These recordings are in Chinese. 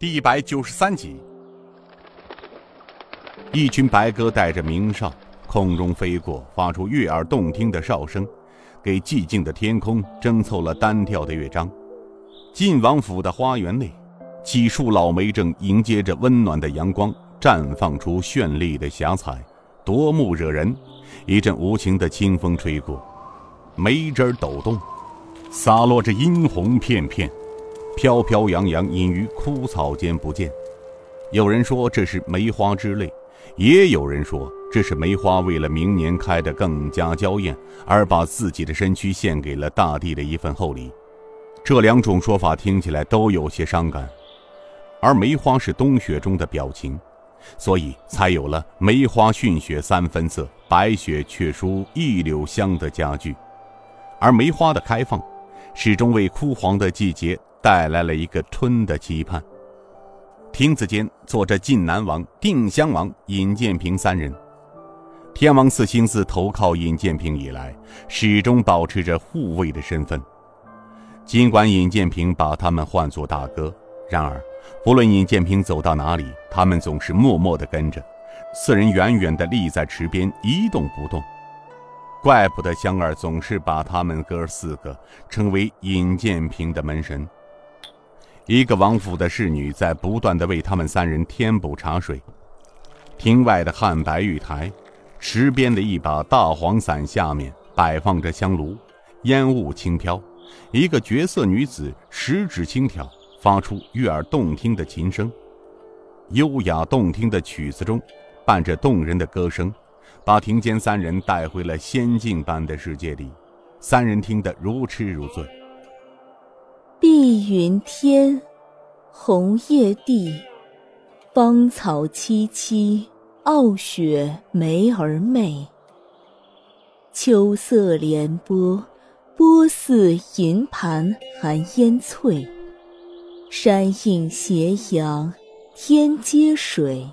第一百九十三集，一群白鸽带着鸣哨，空中飞过，发出悦耳动听的哨声，给寂静的天空争凑了单调的乐章。晋王府的花园内，几束老梅正迎接着温暖的阳光，绽放出绚丽的霞彩，夺目惹人。一阵无情的清风吹过，梅枝抖动，洒落着殷红片片。飘飘扬扬，隐于枯草间不见。有人说这是梅花之泪，也有人说这是梅花为了明年开得更加娇艳，而把自己的身躯献给了大地的一份厚礼。这两种说法听起来都有些伤感。而梅花是冬雪中的表情，所以才有了“梅花逊雪三分色，白雪却输一柳香”的佳句。而梅花的开放，始终为枯黄的季节。带来了一个春的期盼。亭子间坐着晋南王、定襄王尹建平三人。天王寺星自投靠尹建平以来，始终保持着护卫的身份。尽管尹建平把他们唤作大哥，然而不论尹建平走到哪里，他们总是默默地跟着。四人远远地立在池边，一动不动。怪不得香儿总是把他们哥四个称为尹建平的门神。一个王府的侍女在不断的为他们三人添补茶水。厅外的汉白玉台，池边的一把大黄伞下面摆放着香炉，烟雾轻飘。一个绝色女子十指轻挑，发出悦耳动听的琴声。优雅动听的曲子中，伴着动人的歌声，把庭间三人带回了仙境般的世界里。三人听得如痴如醉。碧云天，红叶地，芳草萋萋，傲雪梅儿媚。秋色连波，波似银盘含烟翠。山映斜阳，天接水。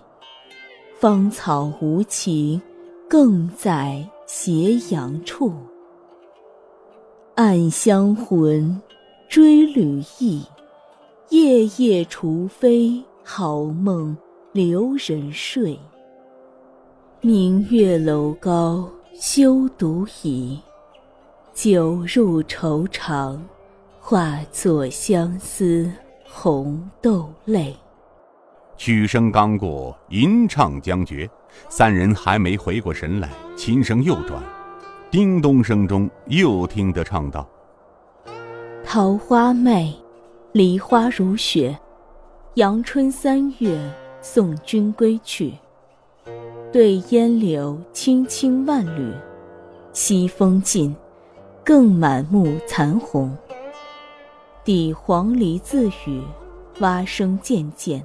芳草无情，更在斜阳处。暗香魂。追旅意，夜夜除非好梦留人睡。明月楼高休独倚，酒入愁肠，化作相思红豆泪。曲声刚过，吟唱将绝，三人还没回过神来，琴声又转，叮咚声中又听得唱道。桃花媚，梨花如雪。阳春三月，送君归去。对烟柳青青万缕，西风尽，更满目残红。抵黄鹂自语，蛙声渐渐，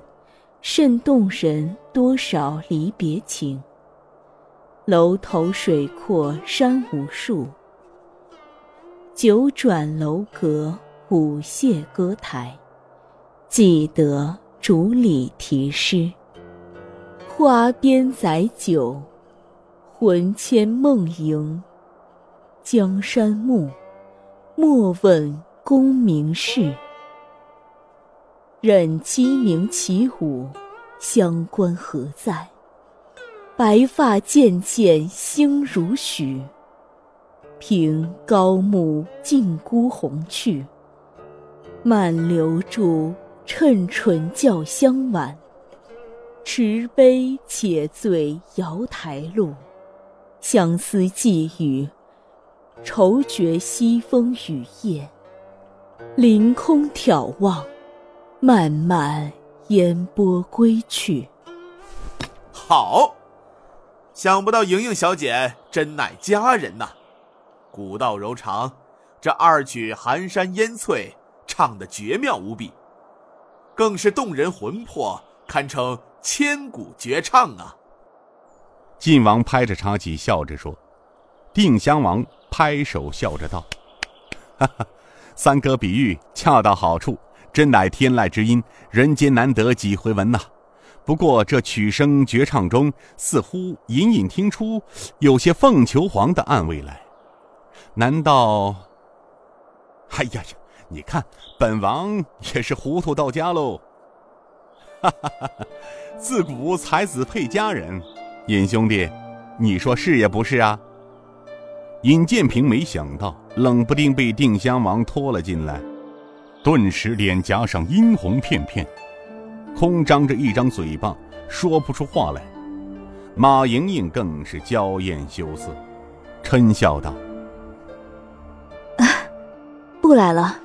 甚动人。多少离别情。楼头水阔山无数。九转楼阁舞榭歌台，记得竹里题诗。花边载酒，魂牵梦萦。江山暮，莫问功名事。任鸡鸣起舞，乡关何在？白发渐渐星如许。凭高木尽孤鸿去，慢留住趁唇教香晚。持杯且醉瑶台路，相思寄语，愁绝西风雨夜。凌空眺望，漫漫烟波归去。好，想不到莹莹小姐真乃佳人呐！古道柔肠，这二曲寒山烟翠唱得绝妙无比，更是动人魂魄，堪称千古绝唱啊！晋王拍着茶几笑着说：“定襄王拍手笑着道：‘哈哈，三哥比喻恰到好处，真乃天籁之音，人间难得几回闻呐。不过这曲声绝唱中，似乎隐隐听出有些凤求凰的暗味来。’”难道？哎呀呀！你看，本王也是糊涂到家喽。哈哈哈哈！自古才子配佳人，尹兄弟，你说是也不是啊？尹建平没想到，冷不丁被定襄王拖了进来，顿时脸颊上殷红片片，空张着一张嘴巴，说不出话来。马莹莹更是娇艳羞涩，嗔笑道：“不来了，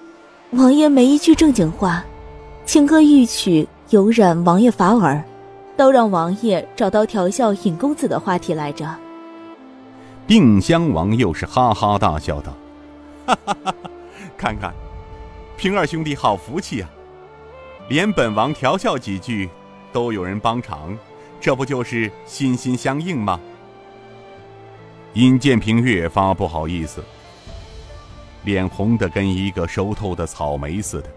王爷没一句正经话，情歌一曲，有染王爷法耳。”都让王爷找到调笑尹公子的话题来着。定襄王又是哈哈大笑道：“哈哈哈！看看，平儿兄弟好福气啊，连本王调笑几句，都有人帮场，这不就是心心相印吗？”尹建平越发不好意思，脸红的跟一个熟透的草莓似的。